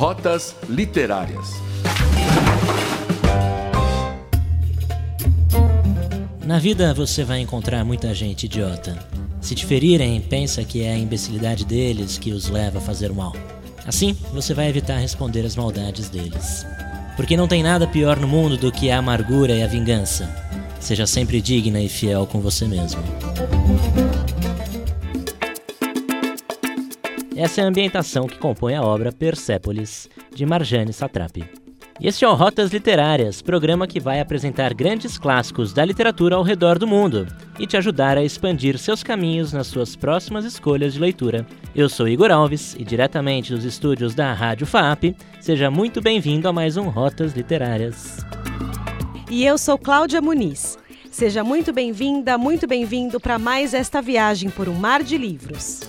Rotas Literárias. Na vida você vai encontrar muita gente idiota. Se te ferirem, pensa que é a imbecilidade deles que os leva a fazer mal. Assim, você vai evitar responder às maldades deles. Porque não tem nada pior no mundo do que a amargura e a vingança. Seja sempre digna e fiel com você mesmo. Essa é a ambientação que compõe a obra Persépolis, de Marjane Satrapi. E este é o Rotas Literárias, programa que vai apresentar grandes clássicos da literatura ao redor do mundo e te ajudar a expandir seus caminhos nas suas próximas escolhas de leitura. Eu sou Igor Alves e diretamente dos estúdios da Rádio FAP, seja muito bem-vindo a mais um Rotas Literárias. E eu sou Cláudia Muniz. Seja muito bem-vinda, muito bem-vindo para mais esta viagem por um mar de livros.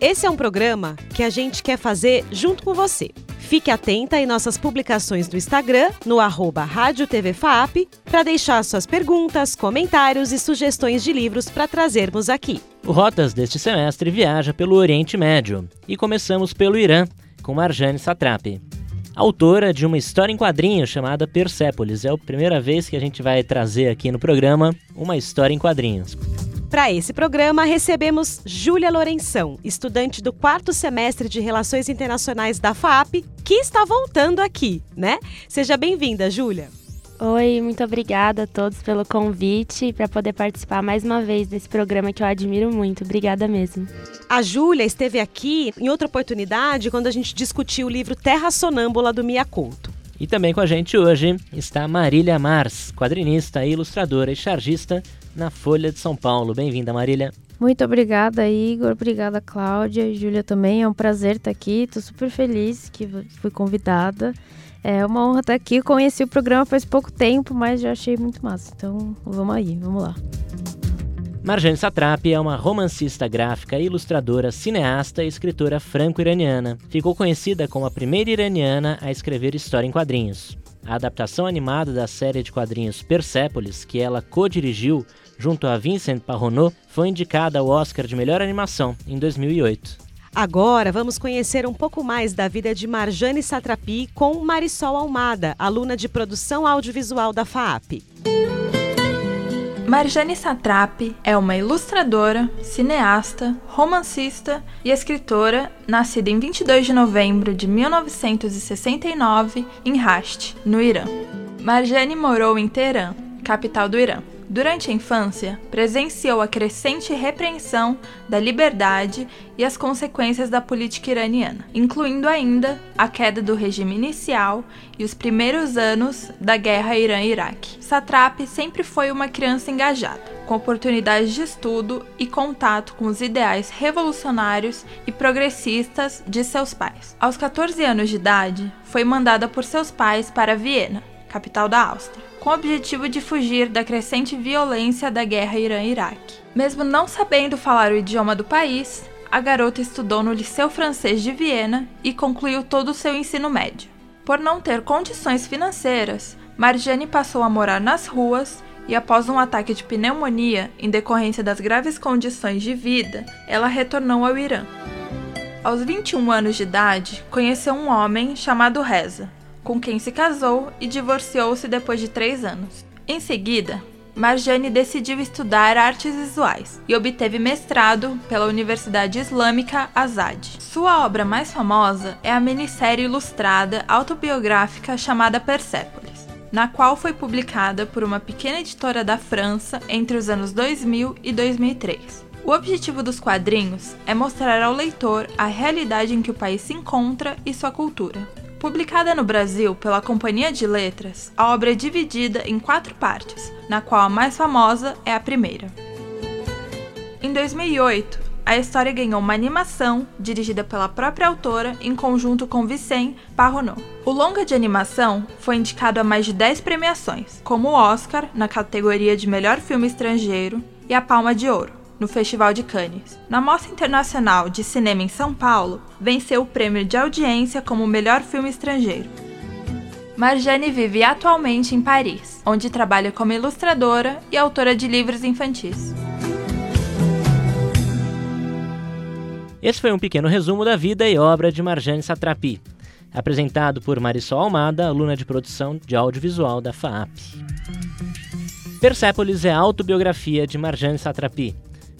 Esse é um programa que a gente quer fazer junto com você. Fique atenta em nossas publicações do Instagram, no arroba Rádio TV FAP, para deixar suas perguntas, comentários e sugestões de livros para trazermos aqui. O Rotas deste semestre viaja pelo Oriente Médio e começamos pelo Irã, com Marjane Satrapi. Autora de uma história em quadrinho chamada Persépolis. É a primeira vez que a gente vai trazer aqui no programa uma história em quadrinhos. Para esse programa, recebemos Júlia Lourenção, estudante do quarto semestre de Relações Internacionais da FAP, que está voltando aqui, né? Seja bem-vinda, Júlia. Oi, muito obrigada a todos pelo convite para poder participar mais uma vez desse programa que eu admiro muito. Obrigada mesmo. A Júlia esteve aqui em outra oportunidade quando a gente discutiu o livro Terra Sonâmbula do Mia Couto. E também com a gente hoje está Marília Mars, quadrinista, ilustradora e chargista na Folha de São Paulo. Bem-vinda, Marília. Muito obrigada, Igor. Obrigada, Cláudia Júlia também. É um prazer estar aqui. Estou super feliz que fui convidada. É uma honra estar aqui. Conheci o programa faz pouco tempo, mas já achei muito massa. Então, vamos aí, vamos lá. Marjane Satrapi é uma romancista gráfica, ilustradora, cineasta e escritora franco-iraniana. Ficou conhecida como a primeira iraniana a escrever história em quadrinhos. A adaptação animada da série de quadrinhos Persepolis, que ela co-dirigiu junto a Vincent Parronot, foi indicada ao Oscar de Melhor Animação em 2008. Agora vamos conhecer um pouco mais da vida de Marjane Satrapi com Marisol Almada, aluna de produção audiovisual da FAP. Marjane Satrapi é uma ilustradora, cineasta, romancista e escritora nascida em 22 de novembro de 1969 em Rasht, no Irã. Marjane morou em Teherã, capital do Irã. Durante a infância, presenciou a crescente repreensão da liberdade e as consequências da política iraniana, incluindo ainda a queda do regime inicial e os primeiros anos da guerra Irã-Iraque. Satrap sempre foi uma criança engajada, com oportunidades de estudo e contato com os ideais revolucionários e progressistas de seus pais. Aos 14 anos de idade, foi mandada por seus pais para Viena, capital da Áustria com o objetivo de fugir da crescente violência da guerra Irã-Iraque. Mesmo não sabendo falar o idioma do país, a garota estudou no Liceu Francês de Viena e concluiu todo o seu ensino médio. Por não ter condições financeiras, Marjane passou a morar nas ruas e, após um ataque de pneumonia em decorrência das graves condições de vida, ela retornou ao Irã. Aos 21 anos de idade, conheceu um homem chamado Reza, com quem se casou e divorciou-se depois de três anos. Em seguida, Marjane decidiu estudar artes visuais e obteve mestrado pela Universidade Islâmica Azad. Sua obra mais famosa é a minissérie ilustrada autobiográfica chamada Persépolis, na qual foi publicada por uma pequena editora da França entre os anos 2000 e 2003. O objetivo dos quadrinhos é mostrar ao leitor a realidade em que o país se encontra e sua cultura. Publicada no Brasil pela Companhia de Letras, a obra é dividida em quatro partes, na qual a mais famosa é a primeira. Em 2008, a história ganhou uma animação dirigida pela própria autora em conjunto com Vicente Parronot. O longa de animação foi indicado a mais de 10 premiações, como o Oscar na categoria de melhor filme estrangeiro e a Palma de Ouro no Festival de Cannes. Na Mostra Internacional de Cinema em São Paulo, venceu o prêmio de audiência como melhor filme estrangeiro. Marjane vive atualmente em Paris, onde trabalha como ilustradora e autora de livros infantis. Esse foi um pequeno resumo da vida e obra de Marjane Satrapi. apresentado por Marisol Almada, aluna de produção de audiovisual da FAAP. Persépolis é a autobiografia de Marjane Satrapi.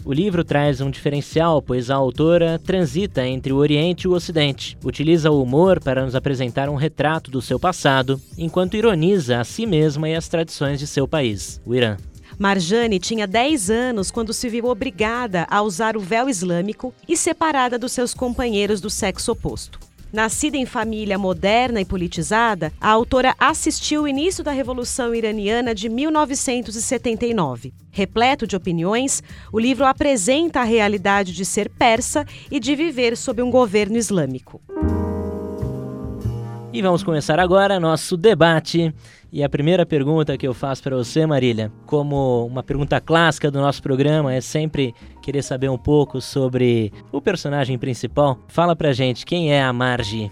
O livro traz um diferencial, pois a autora transita entre o Oriente e o Ocidente, utiliza o humor para nos apresentar um retrato do seu passado, enquanto ironiza a si mesma e as tradições de seu país, o Irã. Marjane tinha 10 anos quando se viu obrigada a usar o véu islâmico e separada dos seus companheiros do sexo oposto. Nascida em família moderna e politizada, a autora assistiu o início da Revolução Iraniana de 1979. Repleto de opiniões, o livro apresenta a realidade de ser persa e de viver sob um governo islâmico. E vamos começar agora nosso debate. E a primeira pergunta que eu faço para você, Marília, como uma pergunta clássica do nosso programa, é sempre querer saber um pouco sobre o personagem principal. Fala pra gente, quem é a Margie?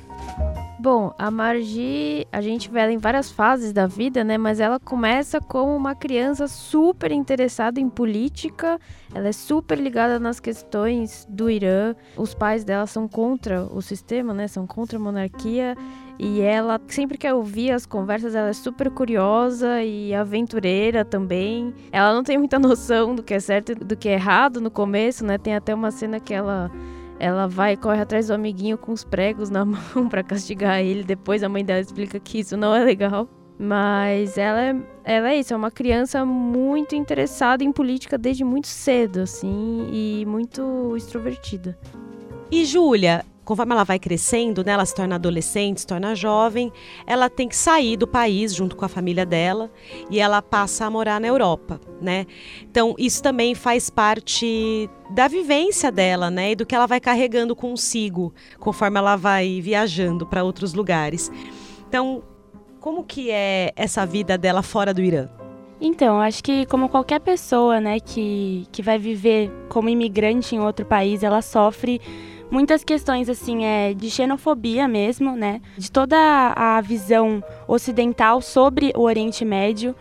Bom, a Margie, a gente vê ela em várias fases da vida, né? Mas ela começa como uma criança super interessada em política. Ela é super ligada nas questões do Irã. Os pais dela são contra o sistema, né? São contra a monarquia. E ela sempre quer ouvir as conversas, ela é super curiosa e aventureira também. Ela não tem muita noção do que é certo e do que é errado no começo, né? Tem até uma cena que ela ela vai corre atrás do amiguinho com os pregos na mão para castigar ele. Depois a mãe dela explica que isso não é legal. Mas ela é, ela é isso, é uma criança muito interessada em política desde muito cedo, assim, e muito extrovertida. E Júlia, conforme ela vai crescendo, né, ela se torna adolescente, se torna jovem, ela tem que sair do país junto com a família dela e ela passa a morar na Europa, né? Então isso também faz parte da vivência dela, né, e do que ela vai carregando consigo conforme ela vai viajando para outros lugares. Então, como que é essa vida dela fora do Irã? Então, acho que como qualquer pessoa, né, que, que vai viver como imigrante em outro país, ela sofre muitas questões assim é de xenofobia mesmo, né? De toda a visão ocidental sobre o Oriente Médio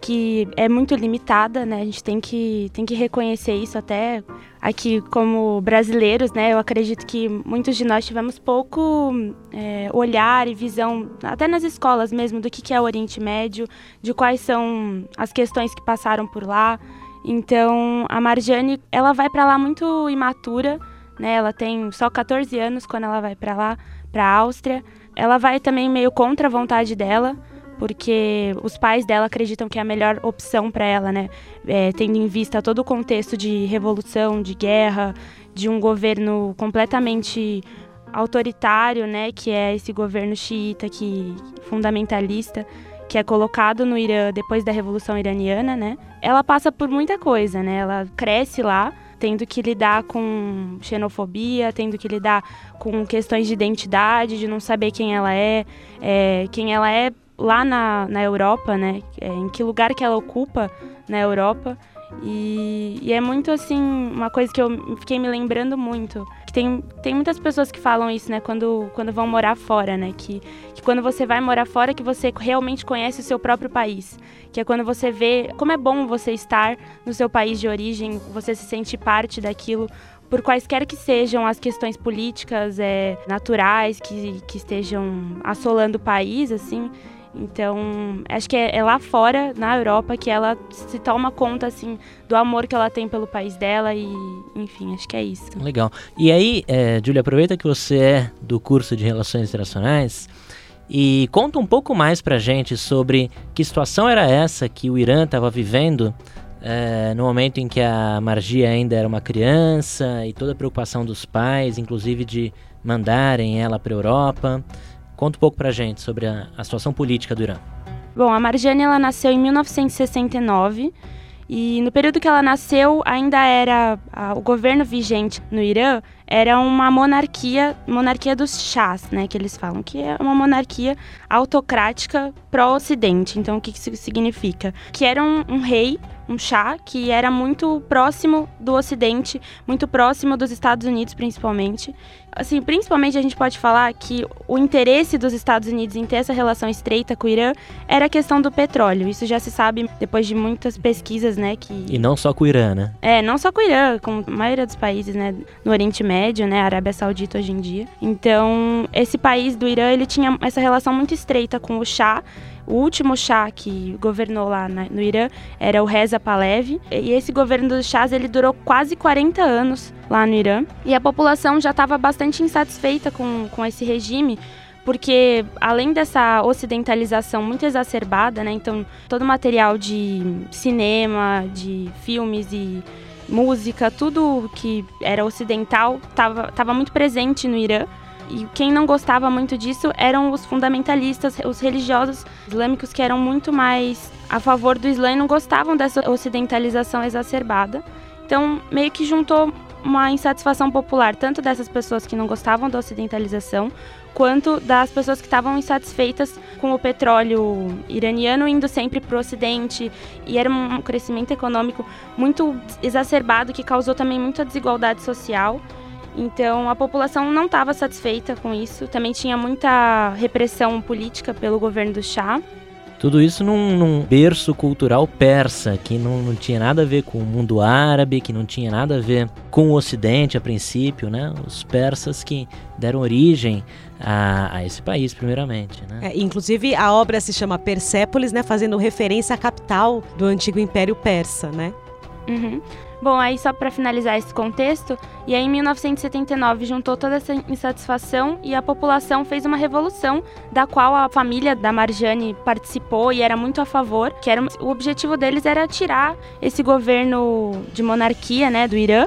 que é muito limitada, né? A gente tem que, tem que reconhecer isso até aqui como brasileiros, né? Eu acredito que muitos de nós tivemos pouco é, olhar e visão, até nas escolas mesmo, do que, que é o Oriente Médio, de quais são as questões que passaram por lá. Então, a Marjane, ela vai para lá muito imatura, né? Ela tem só 14 anos quando ela vai para lá, para a Áustria. Ela vai também meio contra a vontade dela, porque os pais dela acreditam que é a melhor opção para ela, né? É, tendo em vista todo o contexto de revolução, de guerra, de um governo completamente autoritário, né? Que é esse governo xiita, que fundamentalista, que é colocado no Irã depois da revolução iraniana, né? Ela passa por muita coisa, né? Ela cresce lá tendo que lidar com xenofobia, tendo que lidar com questões de identidade, de não saber quem ela é, é quem ela é lá na, na Europa, né? É, em que lugar que ela ocupa na Europa. E, e, é muito assim, uma coisa que eu fiquei me lembrando muito. Que tem, tem muitas pessoas que falam isso, né, quando, quando vão morar fora, né? Que, que quando você vai morar fora que você realmente conhece o seu próprio país. Que é quando você vê como é bom você estar no seu país de origem, você se sente parte daquilo, por quaisquer que sejam as questões políticas, é, naturais, que, que estejam assolando o país, assim. Então, acho que é, é, lá fora, na Europa, que ela se toma conta, assim, do amor que ela tem pelo país dela e, enfim, acho que é isso. Legal. E aí, é, aproveita que você é do curso de Relações Internacionais e conta um pouco mais pra gente sobre que situação era essa que o Irã estava vivendo é, no momento em que a Margia ainda era uma criança e toda a preocupação dos pais, inclusive de mandarem ela para a Europa. Conta um pouco pra gente sobre a, a situação política do Irã. Bom, a Marjane ela nasceu em 1969 e no período que ela nasceu ainda era a, o governo vigente no Irã era uma monarquia, monarquia dos chás, né, que eles falam, que é uma monarquia autocrática pró-ocidente. Então o que isso significa? Que era um, um rei um chá que era muito próximo do Ocidente, muito próximo dos Estados Unidos, principalmente. Assim, principalmente a gente pode falar que o interesse dos Estados Unidos em ter essa relação estreita com o Irã era a questão do petróleo. Isso já se sabe depois de muitas pesquisas, né, que E não só com o Irã, né? é, não só com o Irã, com a maioria dos países, né, no Oriente Médio, né, Arábia Saudita hoje em dia. Então, esse país do Irã, ele tinha essa relação muito estreita com o Shah. O último Shah que governou lá na- no Irã era o Reza Pahlavi. E esse governo dos Shahs, ele durou quase 40 anos lá no Irã. E a população já estava bastante insatisfeita com, com esse regime, porque além dessa ocidentalização muito exacerbada, né, então todo material de cinema, de filmes e música, tudo que era ocidental estava tava muito presente no Irã. E quem não gostava muito disso eram os fundamentalistas, os religiosos islâmicos que eram muito mais a favor do Islã e não gostavam dessa ocidentalização exacerbada. Então, meio que juntou uma insatisfação popular, tanto dessas pessoas que não gostavam da ocidentalização, quanto das pessoas que estavam insatisfeitas com o petróleo iraniano indo sempre para o Ocidente. E era um crescimento econômico muito exacerbado que causou também muita desigualdade social. Então a população não estava satisfeita com isso. Também tinha muita repressão política pelo governo do Shah. Tudo isso num, num berço cultural persa, que não, não tinha nada a ver com o mundo árabe, que não tinha nada a ver com o Ocidente a princípio, né? Os persas que deram origem a, a esse país, primeiramente, né? É, inclusive, a obra se chama Persépolis, né? Fazendo referência à capital do antigo Império Persa, né? Uhum. Bom, aí só para finalizar esse contexto, e aí em 1979 juntou toda essa insatisfação e a população fez uma revolução da qual a família da Marjane participou e era muito a favor, que era o objetivo deles era tirar esse governo de monarquia, né, do Irã.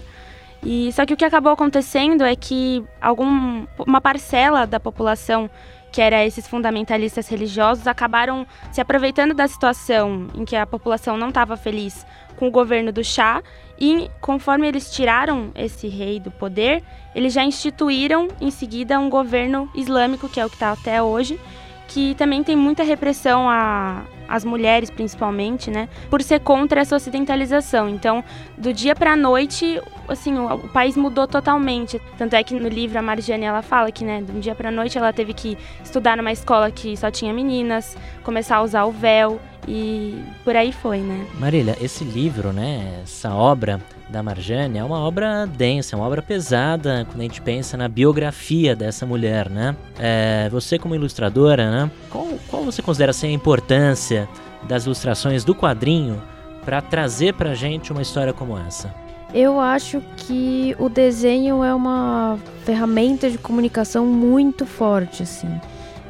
E só que o que acabou acontecendo é que algum uma parcela da população que era esses fundamentalistas religiosos, acabaram se aproveitando da situação em que a população não estava feliz com o governo do Shah e conforme eles tiraram esse rei do poder, eles já instituíram em seguida um governo islâmico, que é o que está até hoje, que também tem muita repressão a as mulheres principalmente, né, por ser contra essa ocidentalização. Então, do dia para a noite, assim, o, o, país mudou totalmente. Tanto é que no livro a Marjane ela fala que, né, do dia para a noite ela teve que estudar numa escola que só tinha meninas, começar a usar o véu e por aí foi, né? Marília, esse livro, né, essa obra da Marjane é uma obra densa, é uma obra pesada quando a gente pensa na biografia dessa mulher, né? É, você como ilustradora, né? Qual, qual você considera ser a importância das ilustrações do quadrinho para trazer para gente uma história como essa? Eu acho que o desenho é uma ferramenta de comunicação muito forte, assim.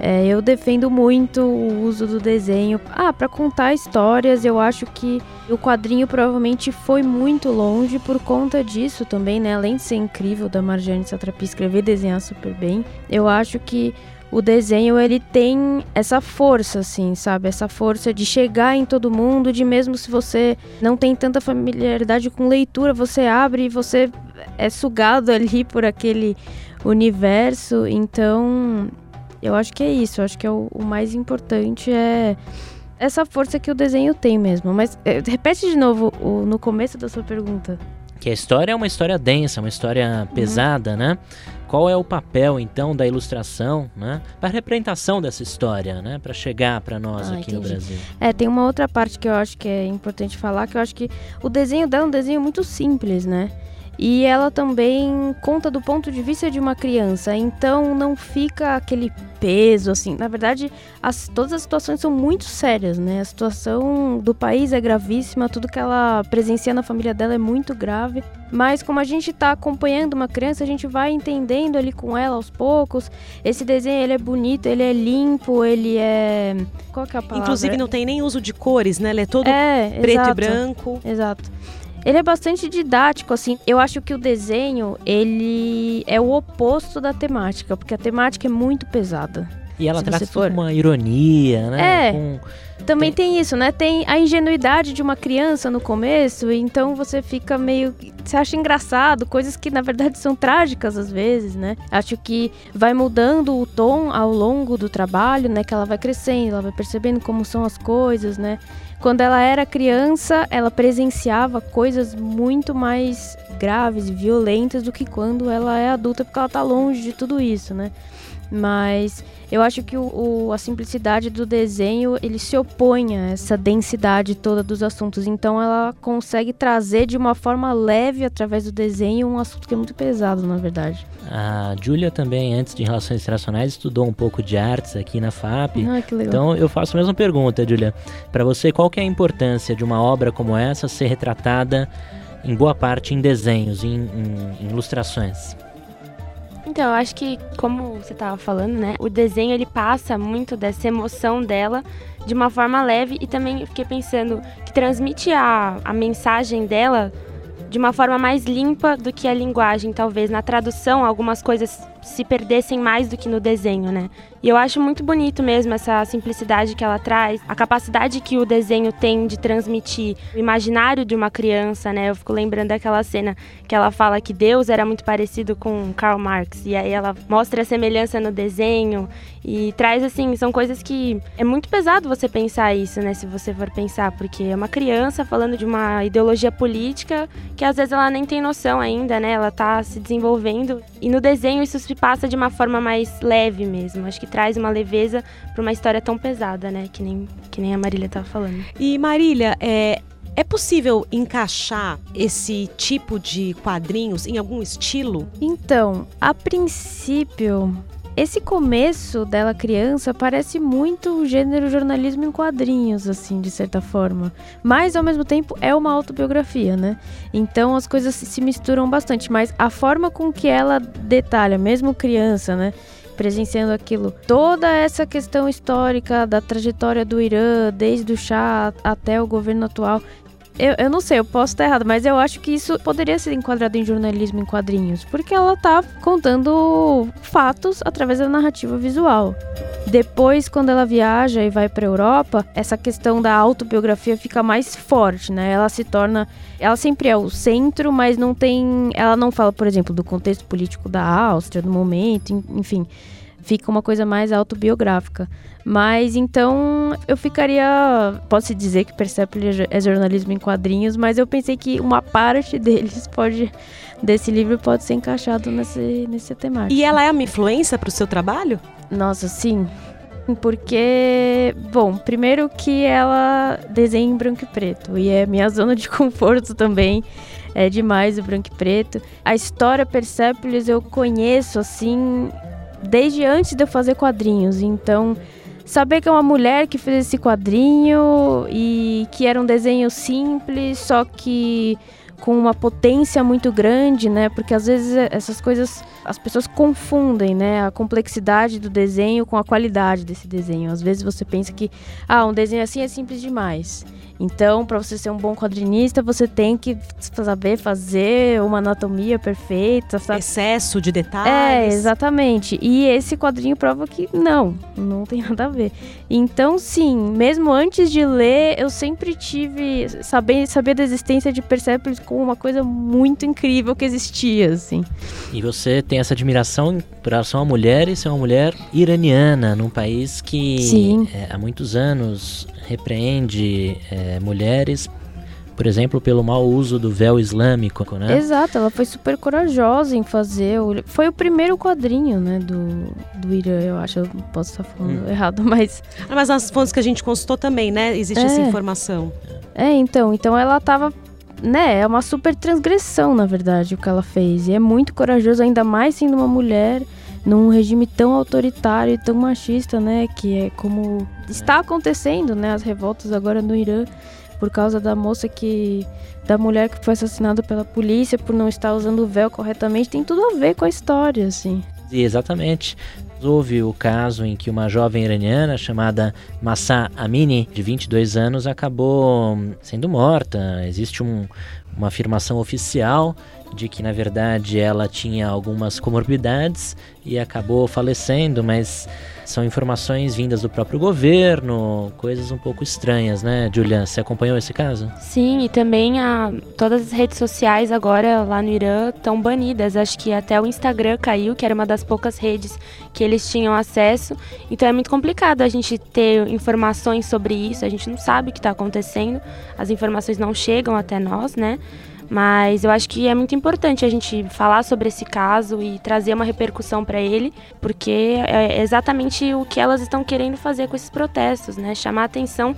É, eu defendo muito o uso do desenho. Ah, para contar histórias, eu acho que o quadrinho provavelmente foi muito longe por conta disso também, né? Além de ser incrível da Marjane Satrapi escrever e desenhar super bem, eu acho que o desenho ele tem essa força, assim, sabe? Essa força de chegar em todo mundo, de mesmo se você não tem tanta familiaridade com leitura, você abre e você é sugado ali por aquele universo. Então, eu acho que é isso. Eu acho que é o, o, mais importante é essa força que o desenho tem mesmo. Mas é, repete de novo o, no começo da sua pergunta. Que a história é uma história densa, uma história pesada, uhum. né? Qual é o papel então da ilustração, né, para a representação dessa história, né, para chegar para nós ah, aqui entendi. no Brasil? É, tem uma outra parte que eu acho que é importante falar, que eu acho que o desenho dela é um desenho muito simples, né? E ela também conta do ponto de vista de uma criança, então não fica aquele peso assim. Na verdade, as, todas as situações são muito sérias, né? A situação do país é gravíssima, tudo que ela presencia na família dela é muito grave. Mas como a gente está acompanhando uma criança, a gente vai entendendo ali com ela aos poucos. Esse desenho ele é bonito, ele é limpo, ele é qual que é a palavra? Inclusive não tem nem uso de cores, né? Ele é todo é, preto exato, e branco. Exato. Ele é bastante didático, assim. Eu acho que o desenho, ele é o oposto da temática, porque a temática é muito pesada. E ela trata for... uma ironia, né? É. Com... Também tem... tem... isso, né? Tem a ingenuidade de uma criança no começo, então você fica meio. Você acha engraçado, coisas que na verdade são trágicas às vezes, né? Acho que vai mudando o tom ao longo do trabalho, né? Que ela vai crescendo, ela vai percebendo como são as coisas, né? Quando ela era criança, ela presenciava coisas muito mais graves e violentas do que quando ela é adulta, porque ela tá longe de tudo isso, né? Mas eu acho que o, o, a simplicidade do desenho ele se opõe a essa densidade toda dos assuntos. Então ela consegue trazer de uma forma leve através do desenho um assunto que é muito pesado, na verdade. A Júlia também, antes de Relações Internacionais, estudou um pouco de artes aqui na FAP. Ah, que legal. Então eu faço a mesma pergunta, Júlia. Para você, qual que é a importância de uma obra como essa ser retratada em boa parte em desenhos, em, em, em ilustrações? Então, eu acho que, como você estava falando, né? O desenho ele passa muito dessa emoção dela de uma forma leve e também fiquei pensando que transmite a, a mensagem dela de uma forma mais limpa do que a linguagem, talvez. Na tradução, algumas coisas se perdessem mais do que no desenho, né? E eu acho muito bonito mesmo essa simplicidade que ela traz, a capacidade que o desenho tem de transmitir o imaginário de uma criança, né? Eu fico lembrando daquela cena que ela fala que Deus era muito parecido com Karl Marx, e aí ela mostra a semelhança no desenho e traz assim, são coisas que é muito pesado você pensar isso, né, se você for pensar, porque é uma criança falando de uma ideologia política que às vezes ela nem tem noção ainda, né? Ela tá se desenvolvendo e no desenho isso se passa de uma forma mais leve mesmo. Acho que traz uma leveza para uma história tão pesada, né? Que nem, que nem a Marília estava falando. E Marília, é, é possível encaixar esse tipo de quadrinhos em algum estilo? Então, a princípio, esse começo dela criança parece muito o gênero jornalismo em quadrinhos, assim, de certa forma. Mas, ao mesmo tempo, é uma autobiografia, né? Então as coisas se misturam bastante. Mas a forma com que ela detalha, mesmo criança, né? Presenciando aquilo, toda essa questão histórica da trajetória do Irã, desde o chá até o governo atual, eu, eu não sei, eu posso estar errado, mas eu acho que isso poderia ser enquadrado em jornalismo em quadrinhos, porque ela tá contando fatos através da narrativa visual. Depois, quando ela viaja e vai para Europa, essa questão da autobiografia fica mais forte, né? Ela se torna, ela sempre é o centro, mas não tem, ela não fala, por exemplo, do contexto político da Áustria, do momento, enfim fica uma coisa mais autobiográfica. Mas então eu ficaria. Posso dizer que Persepolis é jornalismo em quadrinhos, mas eu pensei que uma parte deles pode. desse livro pode ser encaixado nesse, nesse temática. E ela é uma influência para o seu trabalho? Nossa, sim. Porque, bom, primeiro que ela desenha em branco e preto. E é minha zona de conforto também. É demais o branco e preto. A história Persepolis eu conheço, assim, desde antes de eu fazer quadrinhos. Então, saber que é uma mulher que fez esse quadrinho e que era um desenho simples, só que com uma potência muito grande, né? Porque às vezes essas coisas as pessoas confundem, né? A complexidade do desenho com a qualidade desse desenho. Às vezes você pensa que ah, um desenho assim é simples demais. Então, para você ser um bom quadrinista, você tem que saber fazer uma anatomia perfeita. Sabe? Excesso de detalhes. É, exatamente. E esse quadrinho prova que não, não tem nada a ver. Então, sim, mesmo antes de ler, eu sempre tive saber, saber da existência de Persepolis como uma coisa muito incrível que existia, assim. E você tem essa admiração por relação à mulher e ser uma mulher iraniana, num país que é, há muitos anos repreende é, mulheres, por exemplo, pelo mau uso do véu islâmico, né? Exato, ela foi super corajosa em fazer. O, foi o primeiro quadrinho, né, do, do Irã, eu acho. Eu posso estar falando hum. errado, mas. Ah, mas nas fontes que a gente consultou também, né? Existe é. essa informação. É, então. Então ela estava né, é uma super transgressão, na verdade, o que ela fez. E é muito corajoso, ainda mais sendo uma mulher num regime tão autoritário e tão machista, né, que é como está acontecendo, né, as revoltas agora no Irã por causa da moça que da mulher que foi assassinada pela polícia por não estar usando o véu corretamente, tem tudo a ver com a história, assim. Exatamente. Houve o caso em que uma jovem iraniana chamada Massa Amini, de 22 anos, acabou sendo morta. Existe um, uma afirmação oficial de que na verdade ela tinha algumas comorbidades e acabou falecendo, mas são informações vindas do próprio governo, coisas um pouco estranhas, né, Julian? Você acompanhou esse caso? Sim, e também a, todas as redes sociais agora lá no Irã estão banidas. Acho que até o Instagram caiu, que era uma das poucas redes que eles tinham acesso. Então é muito complicado a gente ter informações sobre isso, a gente não sabe o que está acontecendo, as informações não chegam até nós, né? Mas eu acho que é muito importante a gente falar sobre esse caso e trazer uma repercussão para ele, porque é exatamente o que elas estão querendo fazer com esses protestos, né? Chamar atenção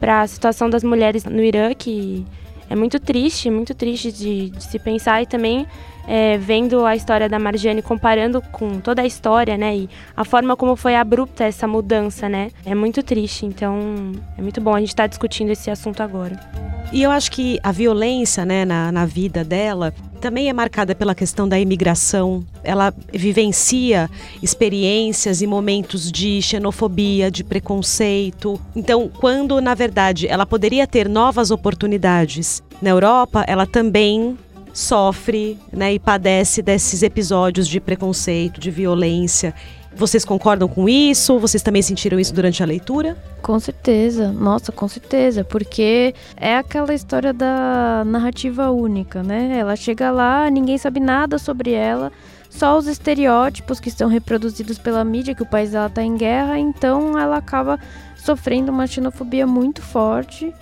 para a situação das mulheres no Irã, que é muito triste, muito triste de, de se pensar e também é, vendo a história da Marjane, comparando com toda a história, né, e a forma como foi abrupta essa mudança, né, é muito triste. Então, é muito bom a gente estar tá discutindo esse assunto agora. E eu acho que a violência, né, na, na vida dela também é marcada pela questão da imigração. Ela vivencia experiências e momentos de xenofobia, de preconceito. Então, quando na verdade ela poderia ter novas oportunidades na Europa, ela também sofre né, e padece desses episódios de preconceito, de violência. Vocês concordam com isso? Vocês também sentiram isso durante a leitura? Com certeza, nossa, com certeza, porque é aquela história da narrativa única, né? Ela chega lá, ninguém sabe nada sobre ela, só os estereótipos que estão reproduzidos pela mídia, que o país dela está em guerra, então ela acaba sofrendo uma xenofobia muito forte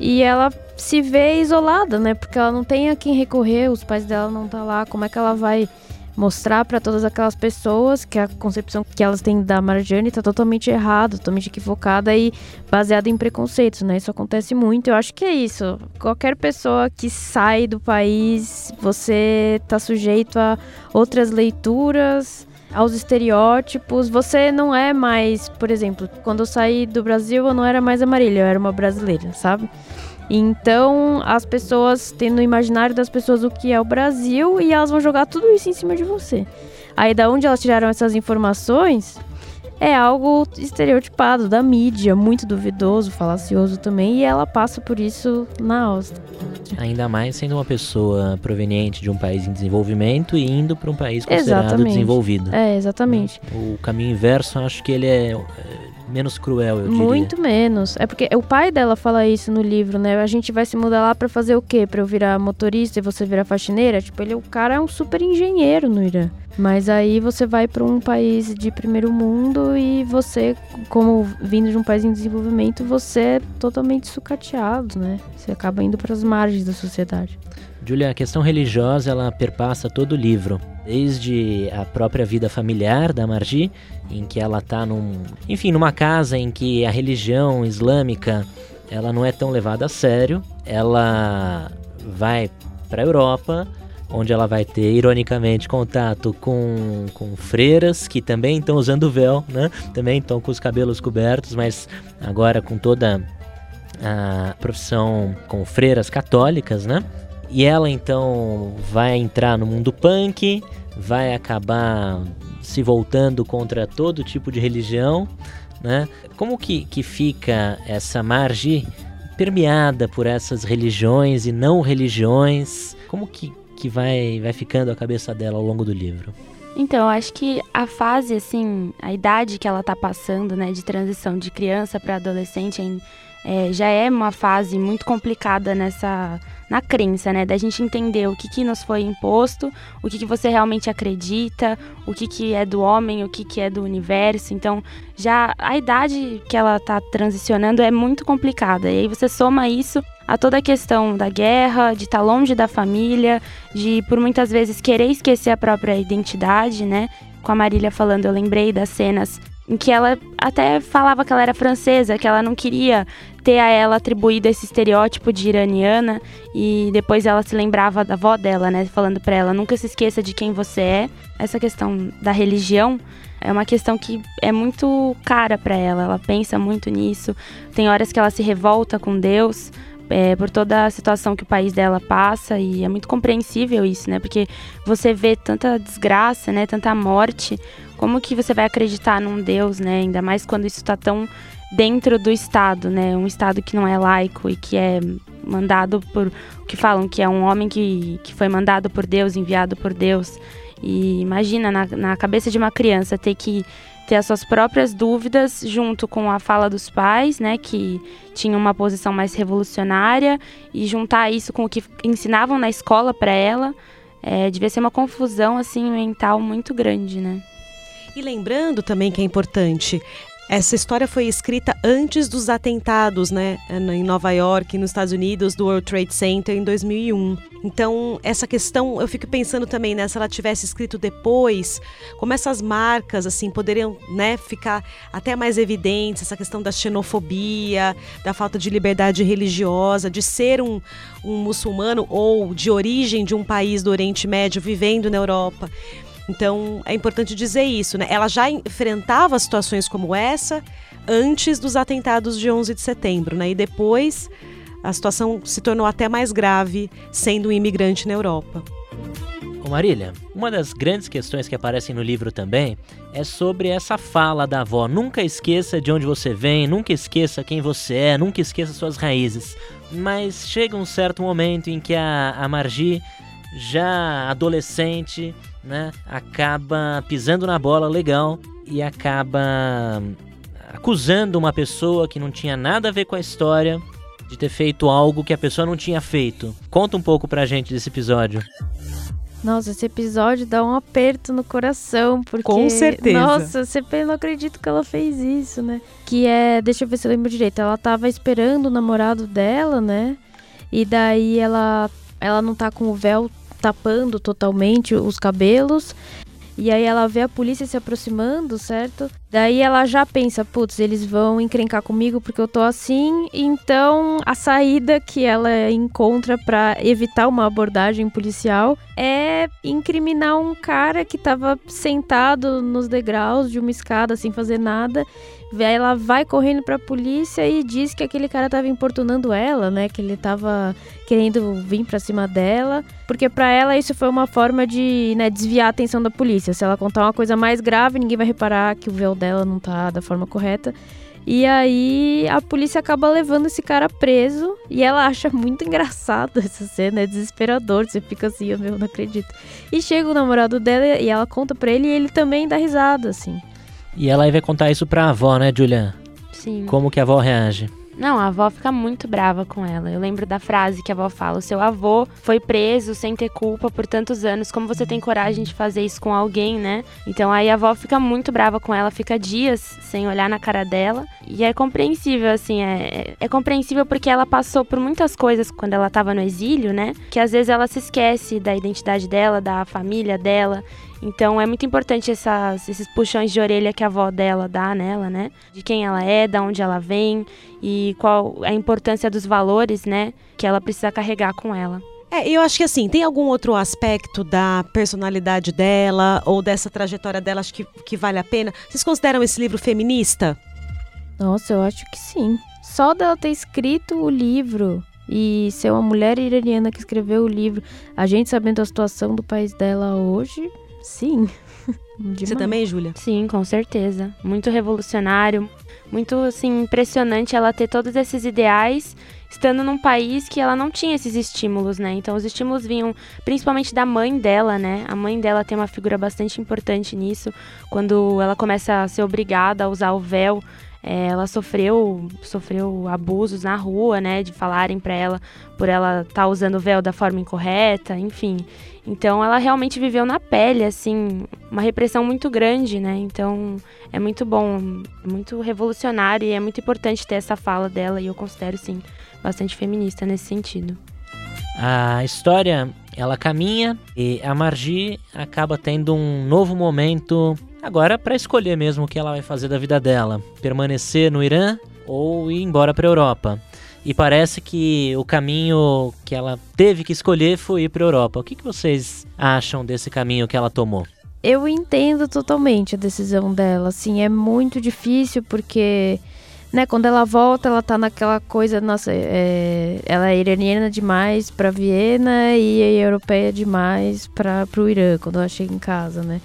e ela se vê isolada, né? Porque ela não tem a quem recorrer, os pais dela não tá lá. Como é que ela vai mostrar para todas aquelas pessoas que a concepção que elas têm da Marjane tá totalmente errada, totalmente equivocada e baseada em preconceitos, né? Isso acontece muito. Eu acho que é isso. Qualquer pessoa que sai do país, você tá sujeito a outras leituras, aos estereótipos. Você não é mais, por exemplo, quando eu saí do Brasil, eu não era mais amarilha, eu era uma brasileira, sabe? Então, as pessoas têm no imaginário das pessoas o que é o Brasil e elas vão jogar tudo isso em cima de você. Aí, da onde elas tiraram essas informações? é algo estereotipado da mídia, muito duvidoso, falacioso também, e ela passa por isso na Áustria. Ainda mais sendo uma pessoa proveniente de um país em desenvolvimento e indo para um país considerado exatamente. desenvolvido. É, exatamente. O caminho inverso, acho que ele é, é menos cruel, eu diria. Muito menos. É porque o pai dela fala isso no livro, né? A gente vai se mudar lá para fazer o quê? Para eu virar motorista e você virar faxineira? Tipo, ele, o cara é um super engenheiro no Irã. Mas aí você vai para um país de primeiro mundo e você, como vindo de um país em desenvolvimento, você é totalmente sucateado, né? Você acaba indo para as margens da sociedade. Julia, a questão religiosa ela perpassa todo o livro, desde a própria vida familiar da Margi, em que ela está num, enfim, numa casa em que a religião islâmica ela não é tão levada a sério. Ela vai para a Europa, onde ela vai ter, ironicamente, contato com, com freiras que também estão usando véu, né? Também estão com os cabelos cobertos, mas agora com toda a profissão com freiras católicas, né? E ela então vai entrar no mundo punk, vai acabar se voltando contra todo tipo de religião, né? Como que, que fica essa margem permeada por essas religiões e não religiões? Como que, que vai, vai ficando a cabeça dela ao longo do livro? Então, acho que a fase, assim, a idade que ela tá passando, né, de transição de criança para adolescente, já é uma fase muito complicada nessa na crença, né? Da gente entender o que, que nos foi imposto, o que, que você realmente acredita, o que, que é do homem, o que, que é do universo. Então, já a idade que ela tá transicionando é muito complicada. E aí você soma isso a toda a questão da guerra, de estar tá longe da família, de por muitas vezes querer esquecer a própria identidade, né? Com a Marília falando, eu lembrei das cenas em que ela até falava que ela era francesa, que ela não queria ter a ela atribuído esse estereótipo de iraniana e depois ela se lembrava da avó dela, né, falando para ela nunca se esqueça de quem você é. Essa questão da religião é uma questão que é muito cara para ela, ela pensa muito nisso. Tem horas que ela se revolta com Deus, é, por toda a situação que o país dela passa e é muito compreensível isso, né? Porque você vê tanta desgraça, né? Tanta morte, como que você vai acreditar num Deus, né? Ainda mais quando isso está tão dentro do Estado, né? Um Estado que não é laico e que é mandado por. que falam que é um homem que, que foi mandado por Deus, enviado por Deus. E imagina, na, na cabeça de uma criança, ter que ter as suas próprias dúvidas junto com a fala dos pais, né, que tinham uma posição mais revolucionária, e juntar isso com o que ensinavam na escola para ela, é, devia ser uma confusão assim mental muito grande, né? E lembrando também que é importante, essa história foi escrita antes dos atentados, né, em Nova York, nos Estados Unidos, do World Trade Center em 2001. Então, essa questão, eu fico pensando também, né, se ela tivesse escrito depois, como essas marcas, assim, poderiam, né, ficar até mais evidentes, essa questão da xenofobia, da falta de liberdade religiosa, de ser um, um muçulmano ou de origem de um país do Oriente Médio vivendo na Europa. Então é importante dizer isso, né? Ela já enfrentava situações como essa antes dos atentados de 11 de setembro, né? E depois a situação se tornou até mais grave sendo um imigrante na Europa. Ô Marília, uma das grandes questões que aparecem no livro também é sobre essa fala da avó. Nunca esqueça de onde você vem, nunca esqueça quem você é, nunca esqueça suas raízes. Mas chega um certo momento em que a, a Margi, já adolescente, né, acaba pisando na bola legal e acaba acusando uma pessoa que não tinha nada a ver com a história de ter feito algo que a pessoa não tinha feito. Conta um pouco pra gente desse episódio. Nossa, esse episódio dá um aperto no coração, porque. Com certeza. Nossa, você não acredito que ela fez isso, né? Que é. Deixa eu ver se eu lembro direito. Ela tava esperando o namorado dela, né? E daí ela. Ela não tá com o véu tapando totalmente os cabelos. E aí ela vê a polícia se aproximando, certo? Daí ela já pensa, putz, eles vão encrencar comigo porque eu tô assim. Então a saída que ela encontra para evitar uma abordagem policial é incriminar um cara que tava sentado nos degraus de uma escada sem fazer nada ela vai correndo para a polícia e diz que aquele cara tava importunando ela, né? Que ele tava querendo vir para cima dela, porque para ela isso foi uma forma de né, desviar a atenção da polícia. Se ela contar uma coisa mais grave, ninguém vai reparar que o véu dela não tá da forma correta. E aí a polícia acaba levando esse cara preso e ela acha muito engraçado essa cena, é desesperador, você fica assim, eu não acredito. E chega o namorado dela e ela conta pra ele e ele também dá risada, assim. E ela aí vai contar isso pra avó, né, Julian? Sim. Como que a avó reage? Não, a avó fica muito brava com ela. Eu lembro da frase que a avó fala: o seu avô foi preso sem ter culpa por tantos anos. Como você tem coragem de fazer isso com alguém, né? Então aí a avó fica muito brava com ela, fica dias sem olhar na cara dela. E é compreensível, assim, é, é compreensível porque ela passou por muitas coisas quando ela estava no exílio, né? Que às vezes ela se esquece da identidade dela, da família dela. Então é muito importante essas, esses puxões de orelha que a avó dela dá nela, né? De quem ela é, da onde ela vem e qual a importância dos valores, né? Que ela precisa carregar com ela. É, eu acho que assim, tem algum outro aspecto da personalidade dela ou dessa trajetória dela acho que, que vale a pena? Vocês consideram esse livro feminista? Nossa, eu acho que sim. Só dela ter escrito o livro e ser uma mulher iraniana que escreveu o livro, a gente sabendo a situação do país dela hoje, Sim. Você também, Júlia? Sim, com certeza. Muito revolucionário, muito assim impressionante ela ter todos esses ideais estando num país que ela não tinha esses estímulos, né? Então os estímulos vinham principalmente da mãe dela, né? A mãe dela tem uma figura bastante importante nisso, quando ela começa a ser obrigada a usar o véu é, ela sofreu, sofreu abusos na rua, né? De falarem para ela por ela estar tá usando o véu da forma incorreta, enfim. Então ela realmente viveu na pele, assim, uma repressão muito grande, né? Então é muito bom, muito revolucionário e é muito importante ter essa fala dela e eu considero, sim, bastante feminista nesse sentido. A história, ela caminha e a Margie acaba tendo um novo momento Agora, para escolher mesmo o que ela vai fazer da vida dela: permanecer no Irã ou ir embora para a Europa. E parece que o caminho que ela teve que escolher foi ir para a Europa. O que, que vocês acham desse caminho que ela tomou? Eu entendo totalmente a decisão dela. Assim, é muito difícil porque né, quando ela volta, ela tá naquela coisa, nossa, é, ela é iraniana demais para Viena e europeia demais para o Irã, quando ela chega em casa, né?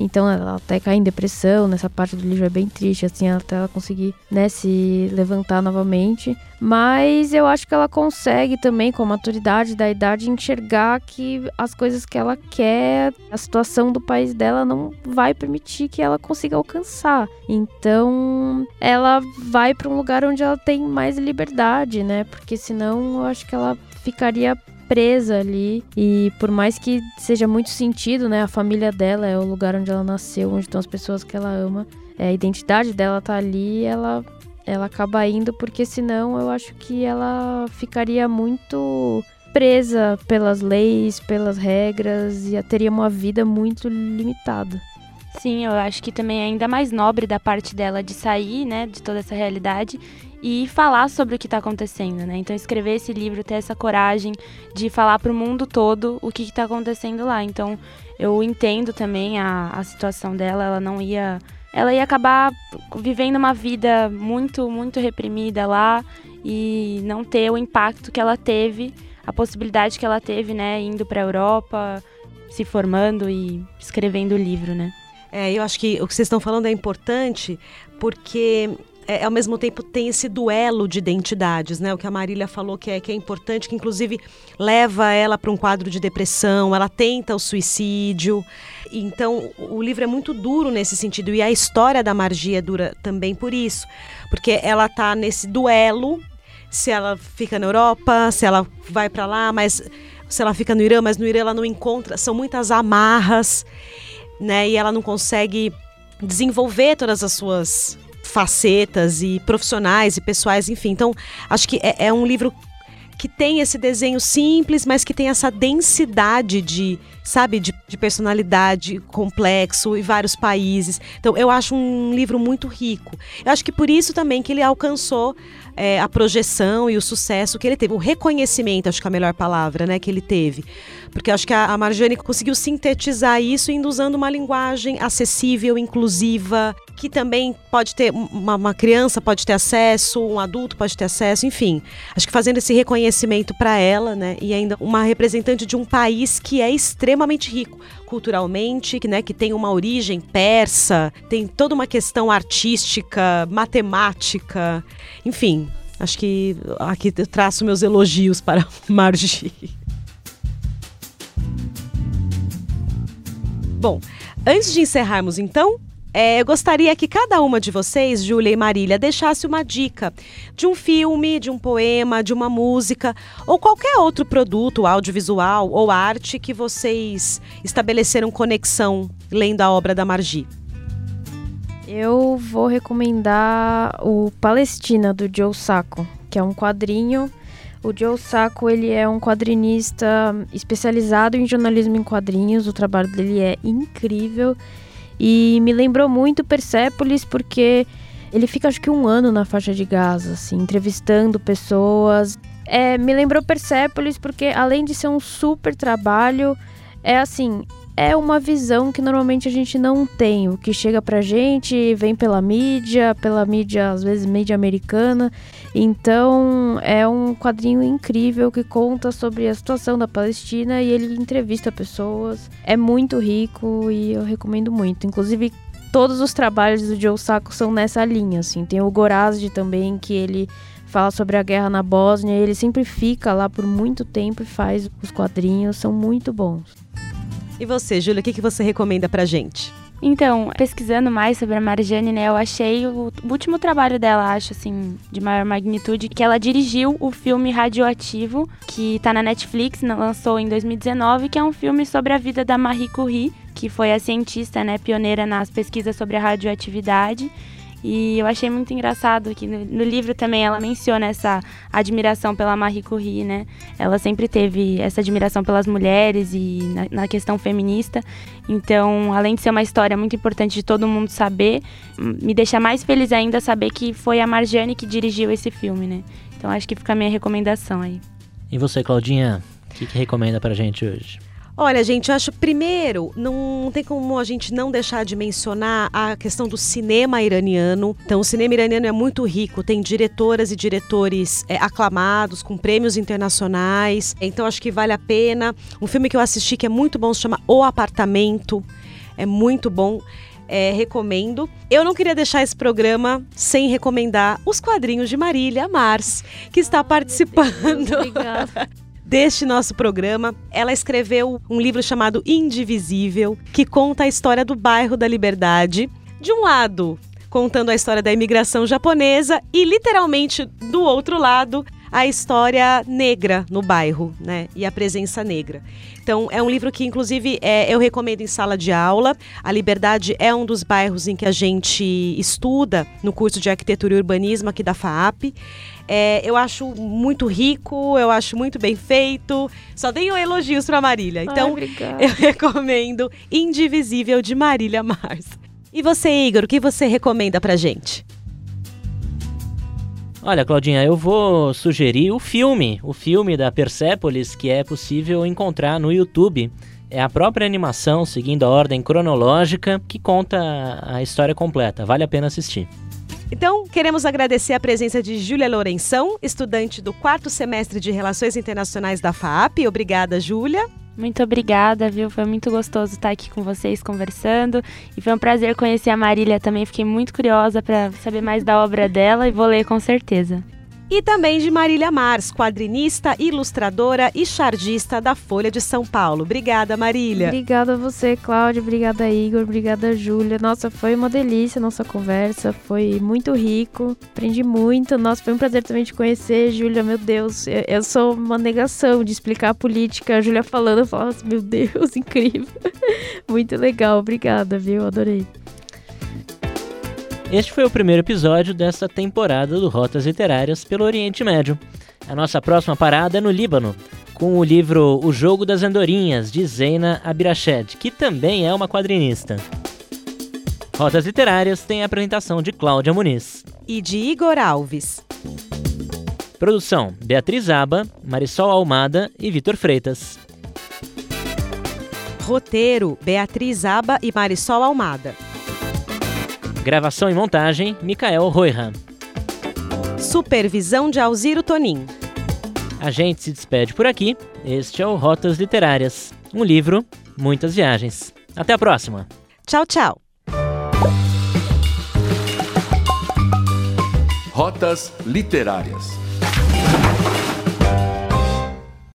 Então ela até cai em depressão, nessa parte do livro é bem triste, assim, até ela conseguir, né, se levantar novamente. Mas eu acho que ela consegue também, com a maturidade da idade, enxergar que as coisas que ela quer, a situação do país dela não vai permitir que ela consiga alcançar. Então, ela vai para um lugar onde ela tem mais liberdade, né? Porque senão eu acho que ela ficaria presa ali. E por mais que seja muito sentido, né? A família dela é o lugar onde ela nasceu, onde estão as pessoas que ela ama. É, a identidade dela tá ali, ela ela acaba indo porque senão eu acho que ela ficaria muito presa pelas leis, pelas regras e teria uma vida muito limitada. Sim, eu acho que também é ainda mais nobre da parte dela de sair, né, de toda essa realidade e falar sobre o que está acontecendo, né? Então escrever esse livro, ter essa coragem de falar para o mundo todo o que está acontecendo lá. Então eu entendo também a, a situação dela, ela não ia, ela ia acabar vivendo uma vida muito, muito reprimida lá e não ter o impacto que ela teve, a possibilidade que ela teve, né, indo para a Europa, se formando e escrevendo o livro, né? É, eu acho que o que vocês estão falando é importante porque é, ao mesmo tempo tem esse duelo de identidades, né? O que a Marília falou que é, que é importante, que inclusive leva ela para um quadro de depressão, ela tenta o suicídio. Então, o livro é muito duro nesse sentido e a história da Margia é dura também por isso, porque ela tá nesse duelo se ela fica na Europa, se ela vai para lá, mas se ela fica no Irã, mas no Irã ela não encontra, são muitas amarras, né? E ela não consegue desenvolver todas as suas facetas e profissionais e pessoais, enfim. Então, acho que é, é um livro que tem esse desenho simples, mas que tem essa densidade de, sabe, de, de, personalidade complexo e vários países. Então, eu acho um livro muito rico. Eu acho que por isso também que ele alcançou é, a projeção e o sucesso que ele teve, o reconhecimento, acho que é a melhor palavra, né, que ele teve. Porque acho que a, Marjane conseguiu sintetizar isso indo usando uma linguagem acessível, inclusiva, que também pode ter uma, uma, criança pode ter acesso, um adulto pode ter acesso, enfim. Acho que fazendo esse reconhecimento para ela, né, e ainda uma representante de um país que é extremamente rico culturalmente, que, né, que tem uma origem persa, tem toda uma questão artística, matemática, enfim. Acho que aqui eu traço meus elogios para Margie. Bom, antes de encerrarmos então, é, eu gostaria que cada uma de vocês, Júlia e Marília, deixasse uma dica de um filme, de um poema, de uma música ou qualquer outro produto audiovisual ou arte que vocês estabeleceram conexão lendo a obra da Margi. Eu vou recomendar o Palestina do Joe Sacco, que é um quadrinho o Joe Sacco, ele é um quadrinista especializado em jornalismo em quadrinhos. O trabalho dele é incrível e me lembrou muito Persepolis porque ele fica acho que um ano na faixa de Gaza, assim, entrevistando pessoas. É, me lembrou Persepolis porque além de ser um super trabalho, é assim, é uma visão que normalmente a gente não tem. O que chega pra gente vem pela mídia, pela mídia, às vezes mídia americana. Então é um quadrinho incrível que conta sobre a situação da Palestina e ele entrevista pessoas. É muito rico e eu recomendo muito. Inclusive, todos os trabalhos do Joe Sacco são nessa linha, assim. Tem o Gorazde também, que ele fala sobre a guerra na Bósnia. Ele sempre fica lá por muito tempo e faz os quadrinhos, são muito bons. E você, Júlia, o que, que você recomenda pra gente? Então, pesquisando mais sobre a Marjane, né, eu achei o, último trabalho dela, acho assim, de maior magnitude, que ela dirigiu o filme Radioativo, que tá na Netflix, lançou em 2019, que é um filme sobre a vida da Marie Curie, que foi a cientista, né, pioneira nas pesquisas sobre a radioatividade. E eu achei muito engraçado que no, livro também ela menciona essa admiração pela Marie Curie, né? Ela sempre teve essa admiração pelas mulheres e na, na, questão feminista. Então, além de ser uma história muito importante de todo mundo saber, me deixa mais feliz ainda saber que foi a Marjane que dirigiu esse filme, né? Então, acho que fica a minha recomendação aí. E você, Claudinha, o que, que recomenda pra gente hoje? Olha, gente, eu acho primeiro, não tem como a gente não deixar de mencionar a questão do cinema iraniano. Então, o cinema iraniano é muito rico, tem diretoras e diretores é, aclamados, com prêmios internacionais. Então, acho que vale a pena. Um filme que eu assisti que é muito bom se chama O Apartamento. É muito bom. É, recomendo. Eu não queria deixar esse programa sem recomendar os quadrinhos de Marília Mars, que está participando. Obrigada. deste nosso programa. Ela escreveu um livro chamado Indivisível, que conta a história do bairro da Liberdade. De um lado, contando a história da imigração japonesa e literalmente do outro lado, a história negra no bairro, né? E a presença negra. Então, é um livro que, inclusive, é, eu recomendo em sala de aula. A Liberdade é um dos bairros em que a gente estuda no curso de Arquitetura e Urbanismo aqui da FAAP. É, eu acho muito rico, eu acho muito bem feito. Só tenho elogios para Marília. Então, Ai, eu recomendo Indivisível de Marília Mars. E você, Igor, o que você recomenda pra gente? Olha, Claudinha, eu vou sugerir o filme, o filme da Persepolis, que é possível encontrar no YouTube. É a própria animação, seguindo a ordem cronológica, que conta a história completa. Vale a pena assistir. Então, queremos agradecer a presença de Júlia Lourenção, estudante do quarto semestre de Relações Internacionais da FAAP. Obrigada, Júlia. Muito obrigada, viu? Foi muito gostoso estar aqui com vocês conversando. E foi um prazer conhecer a Marília também. Fiquei muito curiosa para saber mais da obra dela e vou ler com certeza. E também de Marília Mars, quadrinista, ilustradora e chardista da Folha de São Paulo. Obrigada, Marília. Obrigada a você, Cláudia. Obrigada, Igor. Obrigada, Júlia. Nossa, foi uma delícia a nossa conversa. Foi muito rico. Aprendi muito. Nossa, foi um prazer também te conhecer, Júlia. Meu Deus, eu, eu sou uma negação de explicar a política. A Júlia falando, eu falo assim, meu Deus, incrível. muito legal. Obrigada, viu? Adorei. Este foi o primeiro episódio desta temporada do Rotas Literárias pelo Oriente Médio. A nossa próxima parada é no Líbano, com o livro O Jogo das Andorinhas, de Zeina Abirached, que também é uma quadrinista. Rotas Literárias tem a apresentação de Cláudia Muniz. E de Igor Alves. Produção: Beatriz Aba, Marisol Almada e Vitor Freitas. Roteiro: Beatriz Aba e Marisol Almada. Gravação e montagem: Mikael Roihan. Supervisão de Alziro Tonin. A gente se despede por aqui. Este é o Rotas Literárias. Um livro, muitas viagens. Até a próxima! Tchau, tchau. Rotas Literárias.